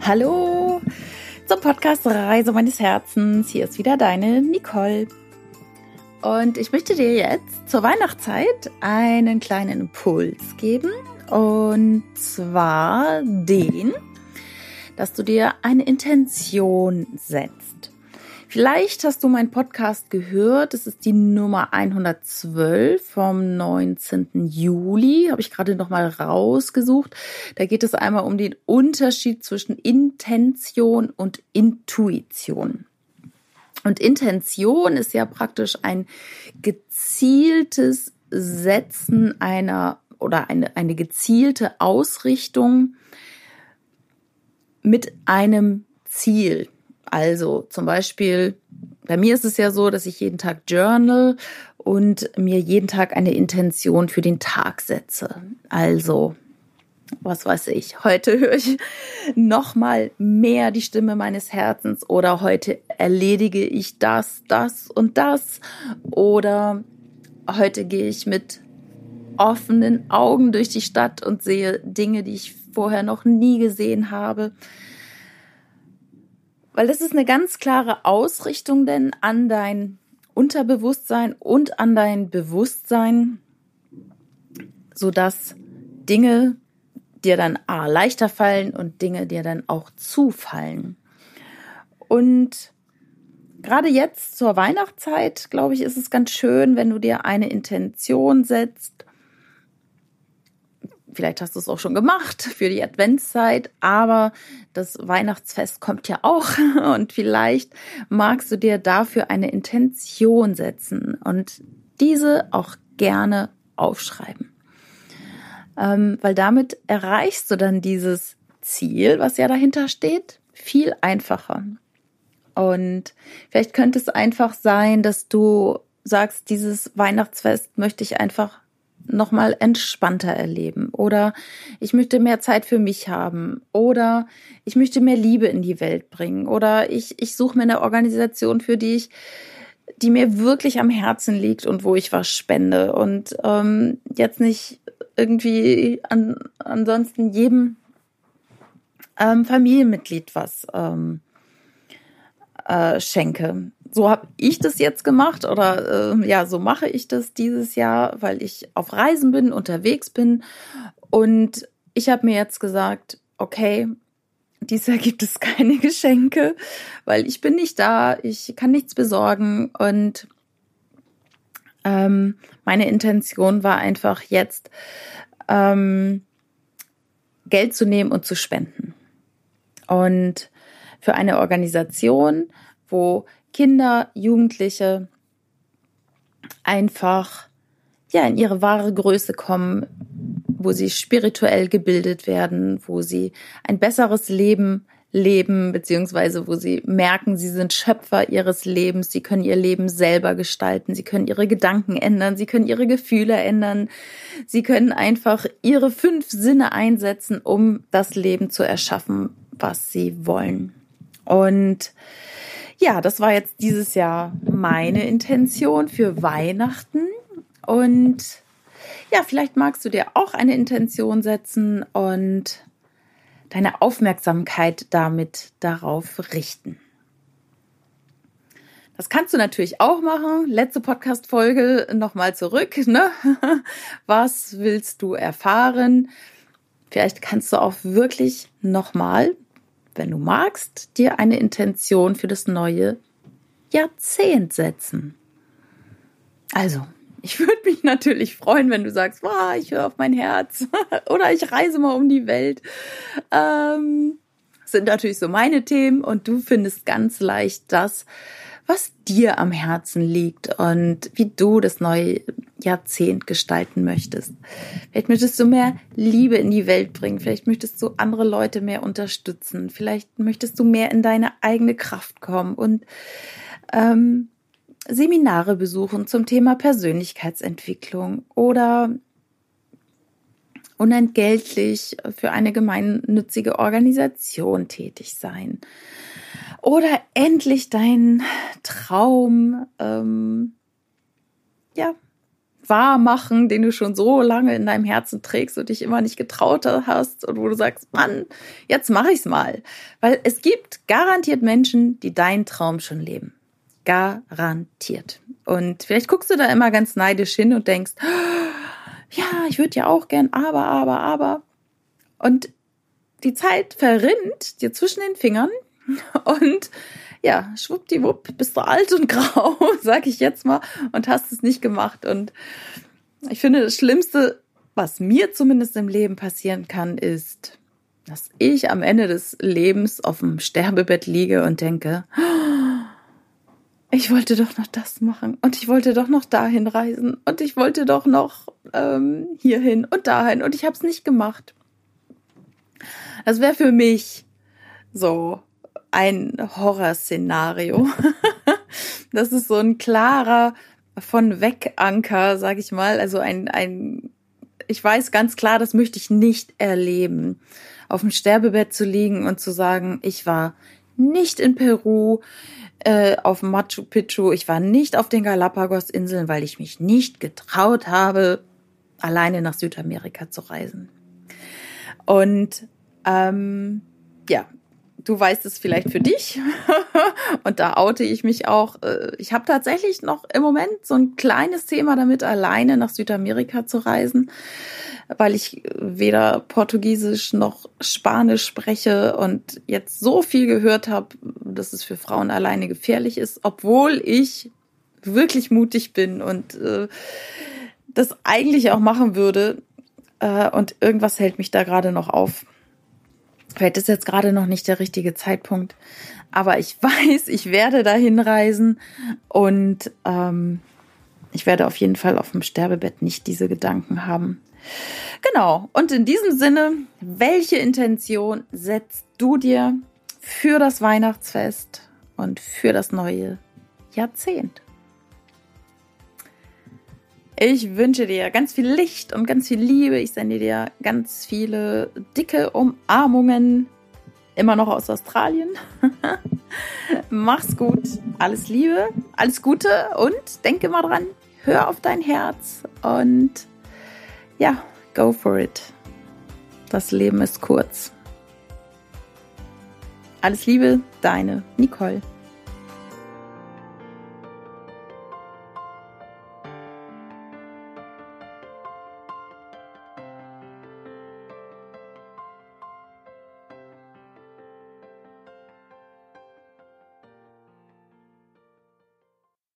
Hallo zum Podcast Reise meines Herzens. Hier ist wieder deine Nicole. Und ich möchte dir jetzt zur Weihnachtszeit einen kleinen Impuls geben. Und zwar den, dass du dir eine Intention setzt. Vielleicht hast du meinen Podcast gehört. Es ist die Nummer 112 vom 19. Juli. Habe ich gerade noch mal rausgesucht. Da geht es einmal um den Unterschied zwischen Intention und Intuition. Und Intention ist ja praktisch ein gezieltes Setzen einer oder eine, eine gezielte Ausrichtung mit einem Ziel. Also zum Beispiel, bei mir ist es ja so, dass ich jeden Tag journal und mir jeden Tag eine Intention für den Tag setze. Also, was weiß ich, heute höre ich noch mal mehr die Stimme meines Herzens oder heute erledige ich das, das und das oder heute gehe ich mit offenen Augen durch die Stadt und sehe Dinge, die ich vorher noch nie gesehen habe. Weil das ist eine ganz klare Ausrichtung denn an dein Unterbewusstsein und an dein Bewusstsein, sodass Dinge dir dann A leichter fallen und Dinge dir dann auch zufallen. Und gerade jetzt zur Weihnachtszeit, glaube ich, ist es ganz schön, wenn du dir eine Intention setzt Vielleicht hast du es auch schon gemacht für die Adventszeit, aber das Weihnachtsfest kommt ja auch und vielleicht magst du dir dafür eine Intention setzen und diese auch gerne aufschreiben. Ähm, weil damit erreichst du dann dieses Ziel, was ja dahinter steht, viel einfacher. Und vielleicht könnte es einfach sein, dass du sagst, dieses Weihnachtsfest möchte ich einfach nochmal entspannter erleben. Oder ich möchte mehr Zeit für mich haben. Oder ich möchte mehr Liebe in die Welt bringen. Oder ich, ich suche mir eine Organisation, für die ich die mir wirklich am Herzen liegt und wo ich was spende. Und ähm, jetzt nicht irgendwie an, ansonsten jedem ähm, Familienmitglied was ähm, äh, schenke so habe ich das jetzt gemacht oder äh, ja, so mache ich das dieses Jahr, weil ich auf Reisen bin, unterwegs bin. Und ich habe mir jetzt gesagt, okay, dieses Jahr gibt es keine Geschenke, weil ich bin nicht da, ich kann nichts besorgen und ähm, meine Intention war einfach jetzt ähm, Geld zu nehmen und zu spenden. Und für eine Organisation, wo Kinder, Jugendliche einfach ja in ihre wahre Größe kommen, wo sie spirituell gebildet werden, wo sie ein besseres Leben leben, beziehungsweise wo sie merken, sie sind Schöpfer ihres Lebens, sie können ihr Leben selber gestalten, sie können ihre Gedanken ändern, sie können ihre Gefühle ändern, sie können einfach ihre fünf Sinne einsetzen, um das Leben zu erschaffen, was sie wollen. Und ja, das war jetzt dieses Jahr meine Intention für Weihnachten. Und ja, vielleicht magst du dir auch eine Intention setzen und deine Aufmerksamkeit damit darauf richten. Das kannst du natürlich auch machen. Letzte Podcast-Folge nochmal zurück. Ne? Was willst du erfahren? Vielleicht kannst du auch wirklich nochmal wenn du magst, dir eine Intention für das neue Jahrzehnt setzen. Also, ich würde mich natürlich freuen, wenn du sagst, wow, ich höre auf mein Herz oder ich reise mal um die Welt. Ähm, sind natürlich so meine Themen und du findest ganz leicht das, was dir am Herzen liegt und wie du das neue Jahrzehnt gestalten möchtest. Vielleicht möchtest du mehr Liebe in die Welt bringen, vielleicht möchtest du andere Leute mehr unterstützen, vielleicht möchtest du mehr in deine eigene Kraft kommen und ähm, Seminare besuchen zum Thema Persönlichkeitsentwicklung oder unentgeltlich für eine gemeinnützige Organisation tätig sein oder endlich deinen Traum ähm, ja wahr machen, den du schon so lange in deinem Herzen trägst und dich immer nicht getraut hast und wo du sagst, Mann, jetzt mache ich's mal, weil es gibt garantiert Menschen, die deinen Traum schon leben. Garantiert. Und vielleicht guckst du da immer ganz neidisch hin und denkst, ja, ich würde ja auch gern, aber, aber, aber. Und die Zeit verrinnt dir zwischen den Fingern und ja, schwuppdiwupp, bist du alt und grau, sag ich jetzt mal, und hast es nicht gemacht. Und ich finde, das Schlimmste, was mir zumindest im Leben passieren kann, ist, dass ich am Ende des Lebens auf dem Sterbebett liege und denke, ich wollte doch noch das machen und ich wollte doch noch dahin reisen und ich wollte doch noch ähm, hierhin und dahin und ich habe es nicht gemacht. Das wäre für mich so ein Horrorszenario. das ist so ein klarer von Weganker, sag ich mal. Also ein, ein, ich weiß ganz klar, das möchte ich nicht erleben. Auf dem Sterbebett zu liegen und zu sagen, ich war nicht in Peru, äh, auf Machu Picchu, ich war nicht auf den Galapagos-Inseln, weil ich mich nicht getraut habe, alleine nach Südamerika zu reisen. Und ähm, ja, du weißt es vielleicht für dich. und da oute ich mich auch. Äh, ich habe tatsächlich noch im Moment so ein kleines Thema damit, alleine nach Südamerika zu reisen, weil ich weder Portugiesisch noch Spanisch spreche und jetzt so viel gehört habe, dass es für Frauen alleine gefährlich ist, obwohl ich wirklich mutig bin und äh, das eigentlich auch machen würde. Äh, und irgendwas hält mich da gerade noch auf. Vielleicht ist jetzt gerade noch nicht der richtige Zeitpunkt, aber ich weiß, ich werde dahin reisen und ähm, ich werde auf jeden Fall auf dem Sterbebett nicht diese Gedanken haben. Genau. Und in diesem Sinne, welche Intention setzt du dir für das Weihnachtsfest und für das neue Jahrzehnt? Ich wünsche dir ganz viel Licht und ganz viel Liebe. Ich sende dir ganz viele dicke Umarmungen. Immer noch aus Australien. Mach's gut. Alles Liebe, alles Gute und denke mal dran. Hör auf dein Herz und ja, go for it. Das Leben ist kurz. Alles Liebe, deine Nicole.